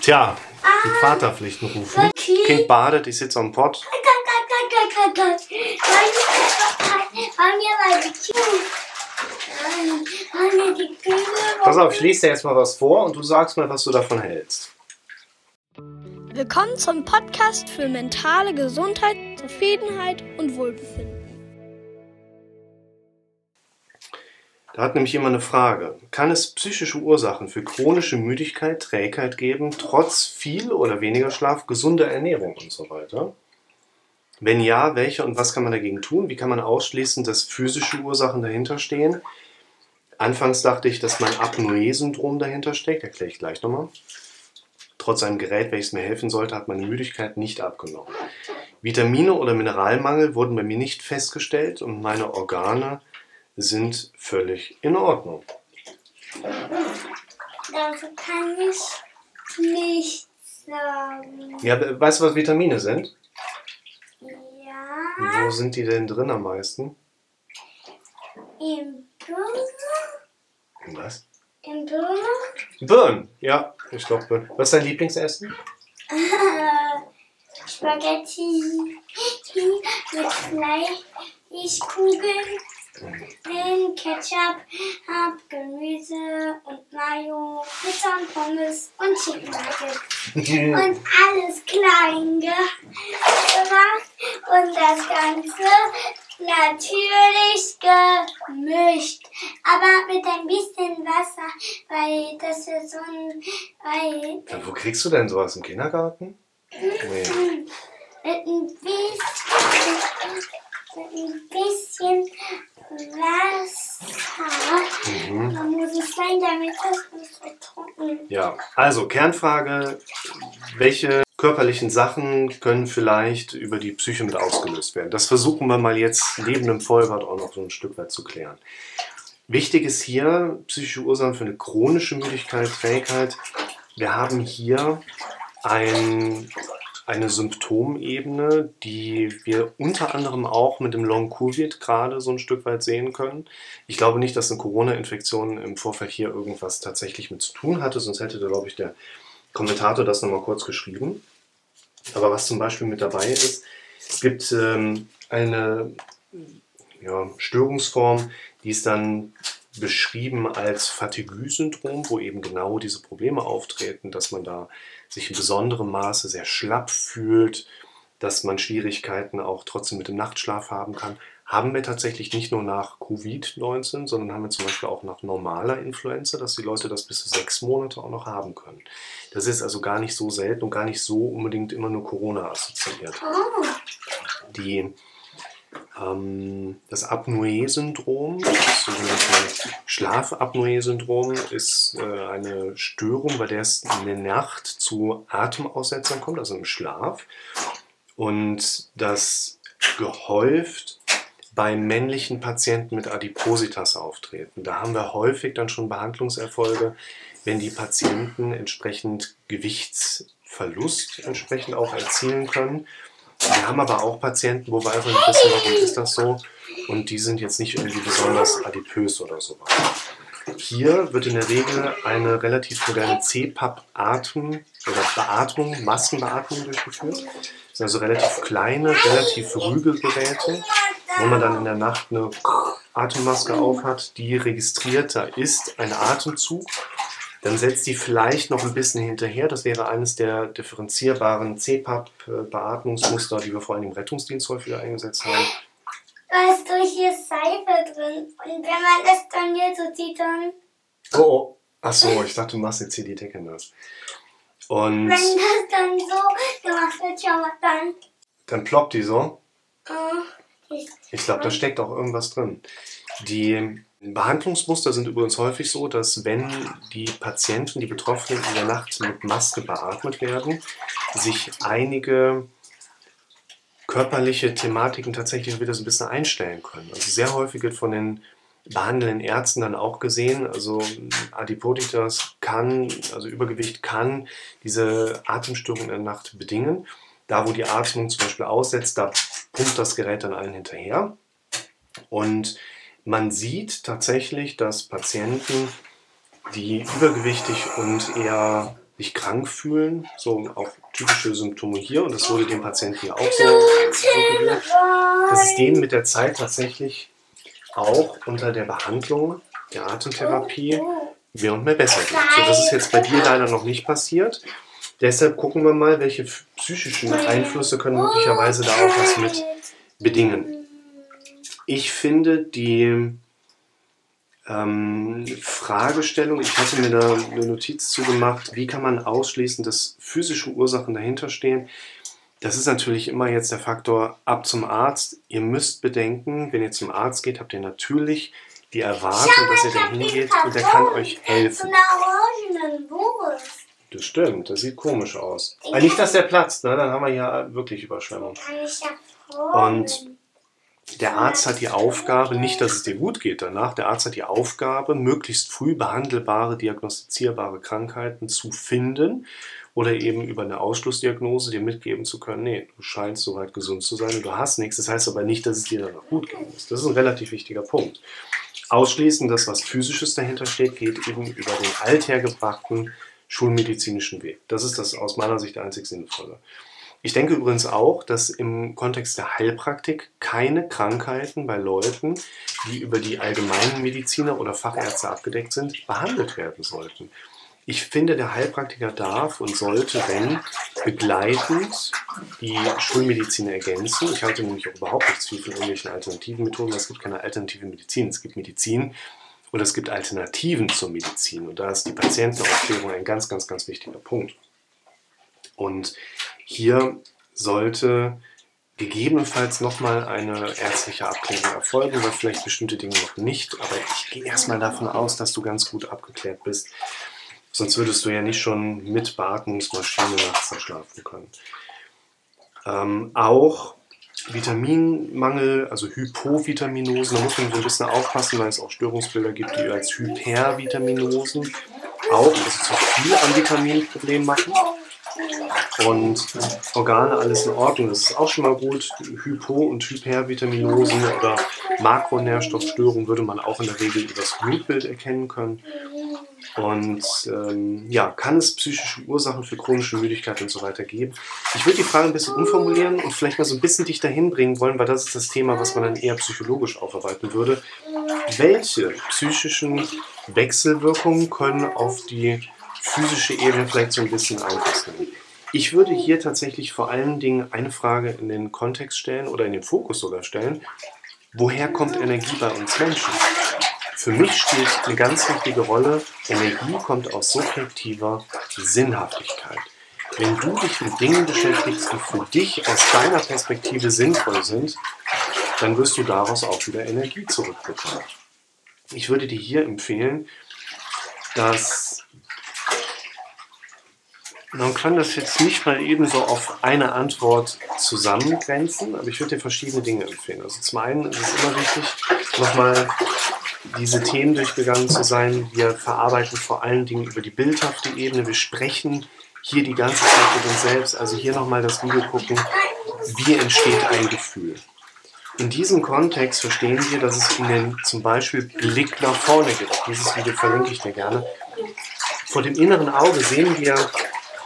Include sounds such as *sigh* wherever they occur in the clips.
Tja, die Vaterpflichten rufen. Kind badet, ich sitze am Pott. Pass auf, ich lese dir jetzt mal was vor und du sagst mal, was du davon hältst. Willkommen zum Podcast für mentale Gesundheit, Zufriedenheit und Wohlbefinden. Da hat nämlich jemand eine Frage. Kann es psychische Ursachen für chronische Müdigkeit, Trägheit geben, trotz viel oder weniger Schlaf, gesunder Ernährung und so weiter? Wenn ja, welche und was kann man dagegen tun? Wie kann man ausschließen, dass physische Ursachen dahinter stehen? Anfangs dachte ich, dass mein Apnoe-Syndrom dahinter steckt, erkläre ich gleich nochmal. Trotz einem Gerät, welches mir helfen sollte, hat meine Müdigkeit nicht abgenommen. Vitamine oder Mineralmangel wurden bei mir nicht festgestellt und meine Organe sind völlig in Ordnung. Dazu kann ich nichts sagen. Ja, weißt du, was Vitamine sind? Ja, Wo sind die denn drin am meisten? im Birne. Was? Im Birne. Birnen. Ja, ich glaube Birnen. Was ist dein Lieblingsessen? *laughs* Spaghetti mit Fleischkugeln, Willen, Ketchup, hab Gemüse und Mayo, Pizza und Pommes und Chicken Nuggets. *laughs* Und alles klein gemacht und das Ganze natürlich gemischt. Aber mit ein bisschen Wasser, weil das ist so ein... Weil Ja, wo kriegst du denn sowas im Kindergarten? Nee. mit ein bisschen, mit ein bisschen Wasser. Mhm. Da muss es sein, damit das nicht so trocken Ja, also Kernfrage, welche körperlichen Sachen können vielleicht über die Psyche mit ausgelöst werden? Das versuchen wir mal jetzt neben dem Vollbad auch noch so ein Stück weit zu klären. Wichtig ist hier psychische Ursachen für eine chronische Müdigkeit, Trägheit. Wir haben hier ein, eine Symptomebene, die wir unter anderem auch mit dem Long-Covid gerade so ein Stück weit sehen können. Ich glaube nicht, dass eine Corona-Infektion im Vorfeld hier irgendwas tatsächlich mit zu tun hatte, sonst hätte, glaube ich, der Kommentator das nochmal kurz geschrieben. Aber was zum Beispiel mit dabei ist, es gibt ähm, eine ja, Störungsform, die ist dann beschrieben als Fatigue-Syndrom, wo eben genau diese Probleme auftreten, dass man da sich in besonderem Maße sehr schlapp fühlt, dass man Schwierigkeiten auch trotzdem mit dem Nachtschlaf haben kann. Haben wir tatsächlich nicht nur nach Covid-19, sondern haben wir zum Beispiel auch nach normaler Influenza, dass die Leute das bis zu sechs Monate auch noch haben können. Das ist also gar nicht so selten und gar nicht so unbedingt immer nur Corona assoziiert. Die, ähm, das Apnoe-Syndrom, das sogenannte Schlafapnoe-Syndrom, ist äh, eine Störung, bei der es in der Nacht zu Atemaussetzern kommt, also im Schlaf. Und das gehäuft bei männlichen Patienten mit Adipositas auftreten. Da haben wir häufig dann schon Behandlungserfolge, wenn die Patienten entsprechend Gewichtsverlust entsprechend auch erzielen können. Wir haben aber auch Patienten, wo wir einfach nicht wissen, warum ist das so. Und die sind jetzt nicht irgendwie besonders adipös oder so. Hier wird in der Regel eine relativ moderne CPAP-Atmen oder Beatmung, Maskenbeatmung durchgeführt. Das sind also relativ kleine, relativ ruhige Geräte, wo man dann in der Nacht eine Atemmaske aufhat, die registriert, da ist ein Atemzug. Dann setzt die vielleicht noch ein bisschen hinterher. Das wäre eines der differenzierbaren CPAP-Beatmungsmuster, die wir vor allem im Rettungsdienst häufiger eingesetzt haben. Da ist durch hier Seife drin. Und wenn man das dann hier so zieht, dann. Oh, oh. Ach so, ich dachte, du machst jetzt hier die Decke nass. Und Wenn das dann so gemacht wird, schau mal dann. dann ploppt die so. Ich, Ich glaube, da steckt auch irgendwas drin. Die Behandlungsmuster sind übrigens häufig so, dass wenn die Patienten, die Betroffenen in der Nacht mit Maske beatmet werden, sich einige körperliche Thematiken tatsächlich wieder so ein bisschen einstellen können. Also sehr häufig wird von den behandelnden Ärzten dann auch gesehen, also Adipositas kann, also Übergewicht kann diese Atemstörung in der Nacht bedingen. Da, wo die Atmung zum Beispiel aussetzt, da pumpt das Gerät dann allen hinterher. Und man sieht tatsächlich, dass Patienten, die übergewichtig und eher sich krank fühlen, so auch typische Symptome hier, und das wurde dem Patienten ja auch so suggeriert, dass es denen mit der Zeit tatsächlich auch unter der Behandlung der Atemtherapie mehr und mehr besser geht. So, das ist jetzt bei dir leider noch nicht passiert. Deshalb gucken wir mal, welche psychischen Einflüsse können möglicherweise da auch was mit bedingen. Ich finde die ähm, Fragestellung, ich hatte mir da eine Notiz zugemacht, wie kann man ausschließen, dass physische Ursachen dahinter stehen. Das ist natürlich immer jetzt der Faktor ab zum Arzt. Ihr müsst bedenken, wenn ihr zum Arzt geht, habt ihr natürlich die Erwartung, dass ihr da hingeht und der kann euch helfen. Das stimmt, das sieht komisch aus. Aber nicht, dass der platzt, ne? dann haben wir ja wirklich Überschwemmung. Und der Arzt hat die Aufgabe, nicht, dass es dir gut geht danach, der Arzt hat die Aufgabe, möglichst früh behandelbare, diagnostizierbare Krankheiten zu finden oder eben über eine Ausschlussdiagnose dir mitgeben zu können, nee, du scheinst soweit gesund zu sein und du hast nichts. Das heißt aber nicht, dass es dir danach gut gehen muss. Das ist ein relativ wichtiger Punkt. Ausschließen, dass was Physisches dahinter steht, geht eben über den althergebrachten schulmedizinischen Weg. Das ist das aus meiner Sicht einzig Sinnvolle. Ich denke übrigens auch, dass im Kontext der Heilpraktik keine Krankheiten bei Leuten, die über die allgemeinen Mediziner oder Fachärzte abgedeckt sind, behandelt werden sollten. Ich finde, der Heilpraktiker darf und sollte, wenn, begleitend die Schulmedizin ergänzen. Ich halte nämlich auch überhaupt nichts viel von irgendwelchen alternativen Methoden. Es gibt keine alternative Medizin. Es gibt Medizin und es gibt Alternativen zur Medizin. Und da ist die Patientenaufklärung ein ganz, ganz, ganz wichtiger Punkt. Und hier sollte gegebenenfalls nochmal eine ärztliche Abklärung erfolgen, weil vielleicht bestimmte Dinge noch nicht. Aber ich gehe erstmal davon aus, dass du ganz gut abgeklärt bist. Sonst würdest du ja nicht schon mit Beatmungsmaschine nachts schlafen können. Ähm, auch Vitaminmangel, also Hypovitaminose, da muss man so ein bisschen aufpassen, weil es auch Störungsbilder gibt, die als Hypervitaminosen auch, also zu viel an Vitaminproblemen machen und Organe alles in Ordnung. Das ist auch schon mal gut. Hypo- und Hypervitaminosen oder Makronährstoffstörungen würde man auch in der Regel über das Blutbild erkennen können. Und ähm, ja, kann es psychische Ursachen für chronische Müdigkeit und so weiter geben? Ich würde die Frage ein bisschen umformulieren und vielleicht mal so ein bisschen dich dahin bringen wollen, weil das ist das Thema, was man dann eher psychologisch aufarbeiten würde. Welche psychischen Wechselwirkungen können auf die physische Ebene vielleicht so ein bisschen Einfluss nehmen? Ich würde hier tatsächlich vor allen Dingen eine Frage in den Kontext stellen oder in den Fokus sogar stellen. Woher kommt Energie bei uns Menschen? Für mich spielt eine ganz wichtige Rolle, Energie kommt aus subjektiver Sinnhaftigkeit. Wenn du dich mit Dingen beschäftigst, die für dich aus deiner Perspektive sinnvoll sind, dann wirst du daraus auch wieder Energie zurückbekommen. Ich würde dir hier empfehlen, dass man kann das jetzt nicht mal eben so auf eine Antwort zusammengrenzen, aber ich würde dir verschiedene Dinge empfehlen. Also zum einen ist es immer wichtig, nochmal diese Themen durchgegangen zu sein. Wir verarbeiten vor allen Dingen über die bildhafte Ebene. Wir sprechen hier die ganze Zeit mit uns selbst. Also hier nochmal das Video gucken. Wie entsteht ein Gefühl? In diesem Kontext verstehen wir, dass es in den zum Beispiel Blick nach vorne geht. Dieses Video verlinke ich dir gerne. Vor dem inneren Auge sehen wir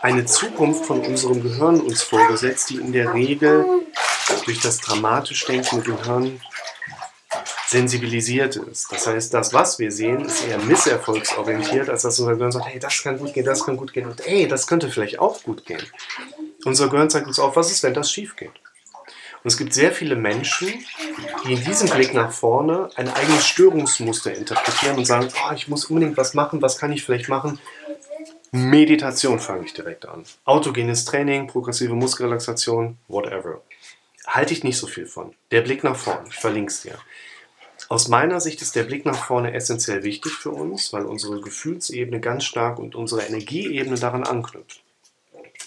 eine Zukunft von unserem Gehirn uns vorgesetzt, die in der Regel durch das dramatisch denkende Gehirn sensibilisiert ist. Das heißt, das, was wir sehen, ist eher misserfolgsorientiert, als dass unser Gehirn sagt, hey, das kann gut gehen, das kann gut gehen und hey, das könnte vielleicht auch gut gehen. Unser Gehirn zeigt uns auf, was ist, wenn das schief geht. Und es gibt sehr viele Menschen, die in diesem Blick nach vorne ein eigenes Störungsmuster interpretieren und sagen, oh, ich muss unbedingt was machen, was kann ich vielleicht machen? Meditation fange ich direkt an. Autogenes Training, progressive Muskelrelaxation, whatever. Halte ich nicht so viel von. Der Blick nach vorne, ich verlinke es dir. Aus meiner Sicht ist der Blick nach vorne essentiell wichtig für uns, weil unsere Gefühlsebene ganz stark und unsere Energieebene daran anknüpft.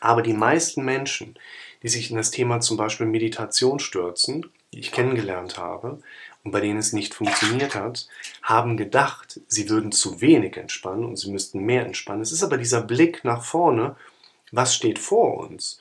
Aber die meisten Menschen, die sich in das Thema zum Beispiel Meditation stürzen, die ich kennengelernt habe und bei denen es nicht funktioniert hat, haben gedacht, sie würden zu wenig entspannen und sie müssten mehr entspannen. Es ist aber dieser Blick nach vorne, was steht vor uns?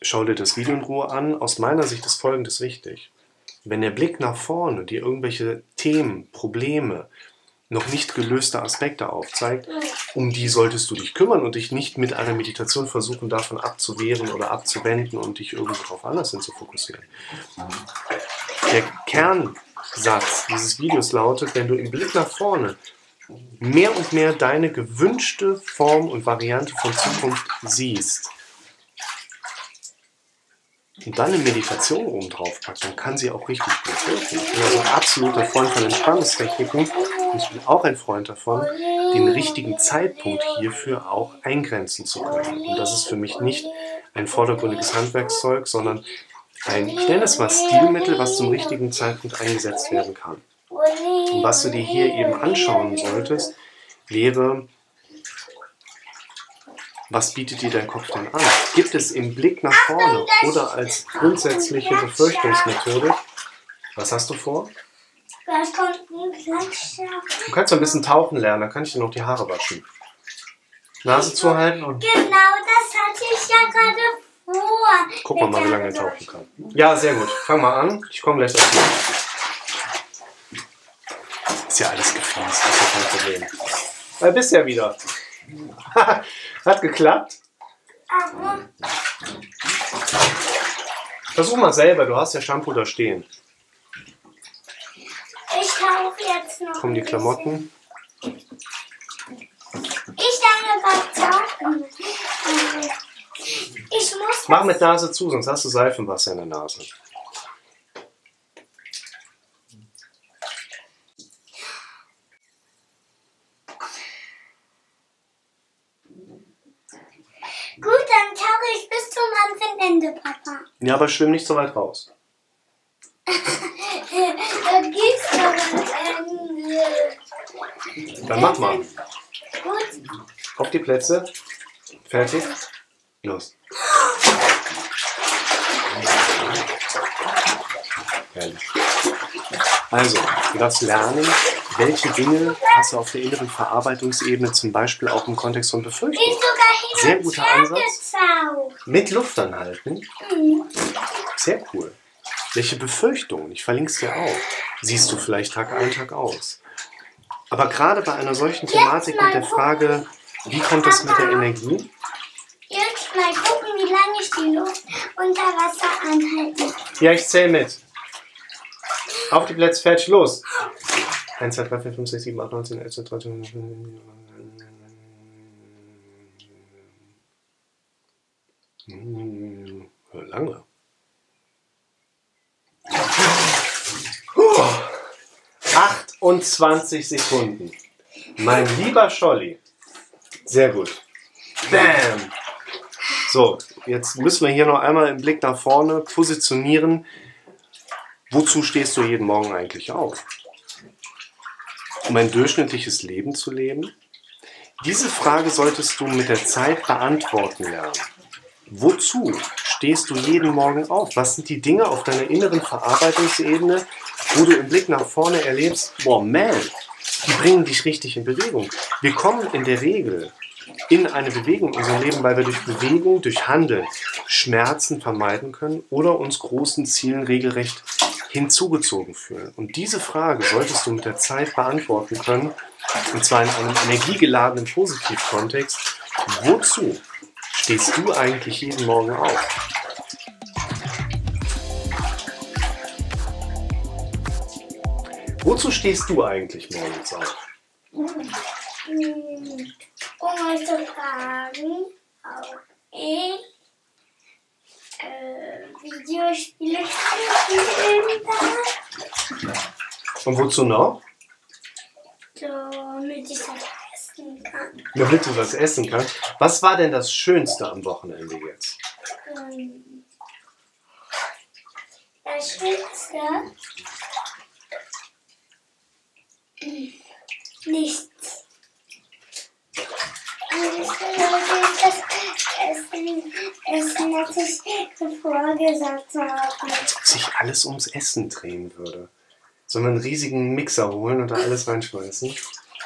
Schau dir das Video in Ruhe an. Aus meiner Sicht ist Folgendes wichtig. wenn der Blick nach vorne dir irgendwelche Themen, Probleme, noch nicht gelöste Aspekte aufzeigt, um die solltest du dich kümmern und dich nicht mit einer Meditation versuchen, davon abzuwehren oder abzuwenden und dich irgendwo darauf anders hin zu fokussieren. Der Kernsatz dieses Videos lautet, wenn du im Blick nach vorne mehr und mehr deine gewünschte Form und Variante von Zukunft siehst, und dann eine Meditation oben drauf packt, dann kann sie auch richtig gut wirken. Ich bin also ein absoluter Freund von Entspannungstechniken und ich bin auch ein Freund davon, den richtigen Zeitpunkt hierfür auch eingrenzen zu können. Und das ist für mich nicht ein vordergründiges Handwerkszeug, sondern ein, ich nenne mal Stilmittel, was zum richtigen Zeitpunkt eingesetzt werden kann. Und was du dir hier eben anschauen solltest, wäre was bietet dir dein Kopf denn an? Gibt es im Blick nach vorne oder als grundsätzliche Befürchtungsmethode? Was hast du vor? Du kannst ein bisschen tauchen lernen, dann kann ich dir noch die Haare waschen. Nase zuhalten und. Genau, das hatte ich ja gerade Guck mal, wie lange er tauchen kann. Ja, sehr gut. Fang mal an. Ich komme gleich dazu. Ist ja alles gefließt, das ist ja kein Problem. Da bist ja wieder. *laughs* Hat geklappt? Versuch mal selber, du hast ja Shampoo da stehen. Ich tauche jetzt noch. Kommen die Klamotten? Ich darf gerade tauchen. Ich muss. Mach mit Nase zu, sonst hast du Seifenwasser in der Nase. Gut, dann tauche ich bis zum anderen Ende, Papa. Ja, aber schwimm nicht so weit raus. da ein Ende. Dann mach mal. Gut. Auf die Plätze. Fertig. Los. Herrlich. Also, du darfst lernen, welche Dinge hast du auf der inneren Verarbeitungsebene, zum Beispiel auch im Kontext von Befürchtung. Sehr guter Ansatz. Mit Luft anhalten. Sehr cool. Welche Befürchtungen, ich verlinke es dir auch, siehst du vielleicht Tag ein, Tag aus. Aber gerade bei einer solchen Thematik und der Frage, wie kommt es mit der Energie? Jetzt mal gucken, wie lange ich die Luft unter Wasser anhalte. Ja, ich zähle mit. Auf die Plätze, fertig, los. 1, 2, 3, 4, 5, 6, 7, 8, 9, 10, 11, 12, 13, Hm, Lange. Puh. 28 Sekunden. Mein lieber Scholli. Sehr gut. Bam. So, jetzt müssen wir hier noch einmal im Blick nach vorne positionieren. Wozu stehst du jeden Morgen eigentlich auf? Um ein durchschnittliches Leben zu leben? Diese Frage solltest du mit der Zeit beantworten lernen. Wozu stehst du jeden Morgen auf? Was sind die Dinge auf deiner inneren Verarbeitungsebene, wo du im Blick nach vorne erlebst, boah, man, die bringen dich richtig in Bewegung. Wir kommen in der Regel in eine Bewegung in unserem Leben, weil wir durch Bewegung, durch Handeln Schmerzen vermeiden können oder uns großen Zielen regelrecht hinzugezogen fühlen. Und diese Frage solltest du mit der Zeit beantworten können, und zwar in einem energiegeladenen Positivkontext. Wozu stehst du eigentlich jeden Morgen auf? Wozu stehst du eigentlich morgens auf? Hm, Um euch zu fragen, ob ich äh, Videospiele spielen darf, Und wozu noch? damit ich das essen kann. Damit du was essen kannst. Was war denn das Schönste am Wochenende jetzt? Ähm, Das Schönste. Essen. Essen hat sich zuvor gesagt habe. Sich alles ums Essen drehen würde. Sollen wir einen riesigen Mixer holen und da alles reinschmeißen?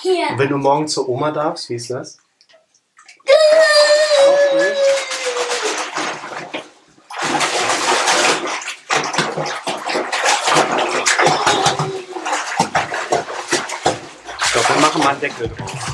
Hier. Und wenn du morgen zur Oma darfst, wie ist das? Ich glaube, wir machen mal einen Deckel drauf.